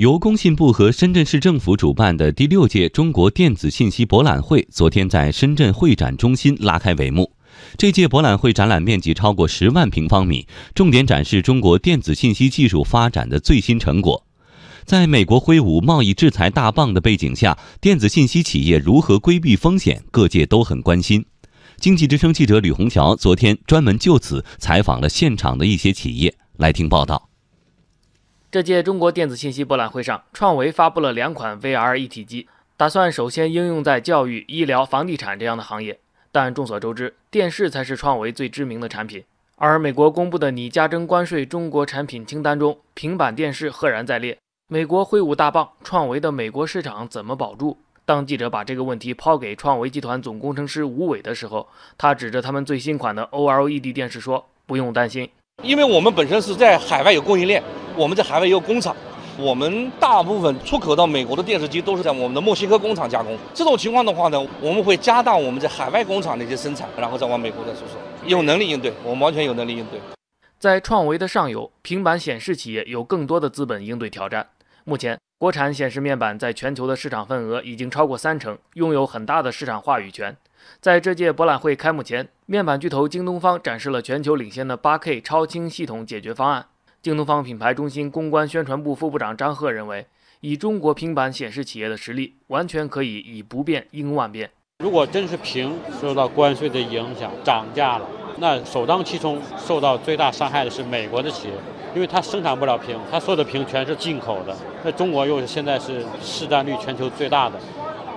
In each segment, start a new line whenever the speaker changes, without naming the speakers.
由工信部和深圳市政府主办的第六届中国电子信息博览会昨天在深圳会展中心拉开帷幕。这届博览会展览面积超过十万平方米，重点展示中国电子信息技术发展的最新成果。在美国挥舞贸易制裁大棒的背景下，电子信息企业如何规避风险，各界都很关心。经济之声记者吕红桥昨天专门就此采访了现场的一些企业，来听报道。
这届中国电子信息博览会上，创维发布了两款 VR 一体机，打算首先应用在教育、医疗、房地产这样的行业。但众所周知，电视才是创维最知名的产品。而美国公布的拟加征关税中国产品清单中，平板电视赫然在列。美国挥舞大棒，创维的美国市场怎么保住？当记者把这个问题抛给创维集团总工程师吴伟的时候，他指着他们最新款的 OLED 电视说：“不用担心，
因为我们本身是在海外有供应链。”我们在海外也有工厂，我们大部分出口到美国的电视机都是在我们的墨西哥工厂加工。这种情况的话呢，我们会加大我们在海外工厂的一些生产，然后再往美国再输出，有能力应对，我们完全有能力应对。
在创维的上游，平板显示企业有更多的资本应对挑战。目前，国产显示面板在全球的市场份额已经超过三成，拥有很大的市场话语权。在这届博览会开幕前，面板巨头京东方展示了全球领先的 8K 超清系统解决方案。京东方品牌中心公关宣传部副部长张贺认为，以中国平板显示企业的实力，完全可以以不变应万变。
如果真是屏受到关税的影响涨价了，那首当其冲受到最大伤害的是美国的企业，因为它生产不了屏，它所有的屏全是进口的。那中国又现在是市占率全球最大的，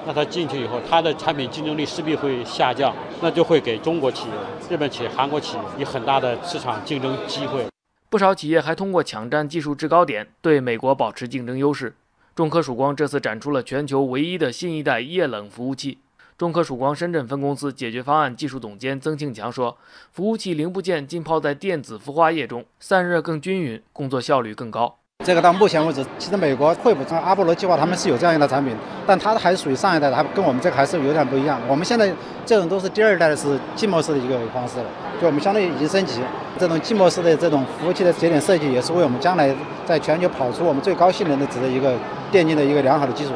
那它进去以后，它的产品竞争力势必会下降，那就会给中国企业、日本企业、韩国企业以很大的市场竞争机会。
不少企业还通过抢占技术制高点，对美国保持竞争优势。中科曙光这次展出了全球唯一的新一代液冷服务器。中科曙光深圳分公司解决方案技术总监曾庆强说：“服务器零部件浸泡在电子孵化液中，散热更均匀，工作效率更高。”
这个到目前为止，其实美国惠普、阿波罗计划他们是有这样一的产品，但它还是属于上一代的，还跟我们这个还是有点不一样。我们现在这种都是第二代的，是静默式的一个方式了，就我们相当于已经升级。这种静默式的这种服务器的节点设计，也是为我们将来在全球跑出我们最高性能的值的一个电竞的一个良好的基础。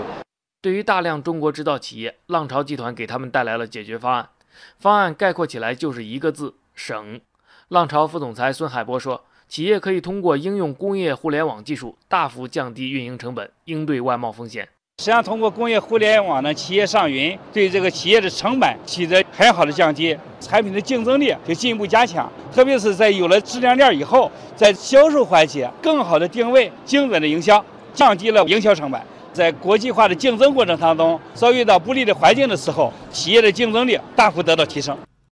对于大量中国制造企业，浪潮集团给他们带来了解决方案。方案概括起来就是一个字：省。浪潮副总裁孙海波说。企业可以通过应用工业互联网技术，大幅降低运营成本，应对外贸风险。
实际上，通过工业互联网呢，企业上云，对这个企业的成本起着很好的降低，产品的竞争力就进一步加强。特别是在有了质量链以后，在销售环节更好的定位、精准的营销，降低了营销成本。在国际化的竞争过程当中，遭遇到不利的环境的时候，企业的竞争力大幅得到提升。